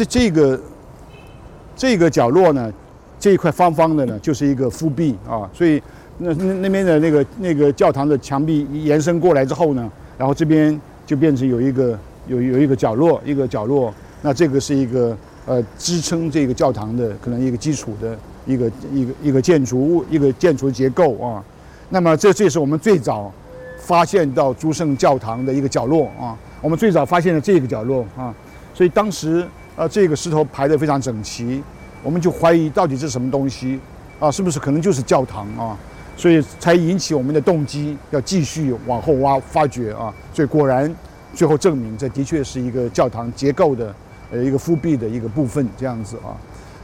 这这个这个角落呢，这一块方方的呢，就是一个腹壁啊。所以那那那边的那个那个教堂的墙壁延伸过来之后呢，然后这边就变成有一个有有一个角落，一个角落。那这个是一个呃支撑这个教堂的可能一个基础的一个一个一个建筑物，一个建筑结构啊。那么这这是我们最早发现到诸圣教堂的一个角落啊。我们最早发现了这个角落啊，所以当时啊这个石头排得非常整齐，我们就怀疑到底是什么东西啊？是不是可能就是教堂啊？所以才引起我们的动机，要继续往后挖发掘啊。所以果然最后证明这的确是一个教堂结构的呃一个复壁的一个部分这样子啊。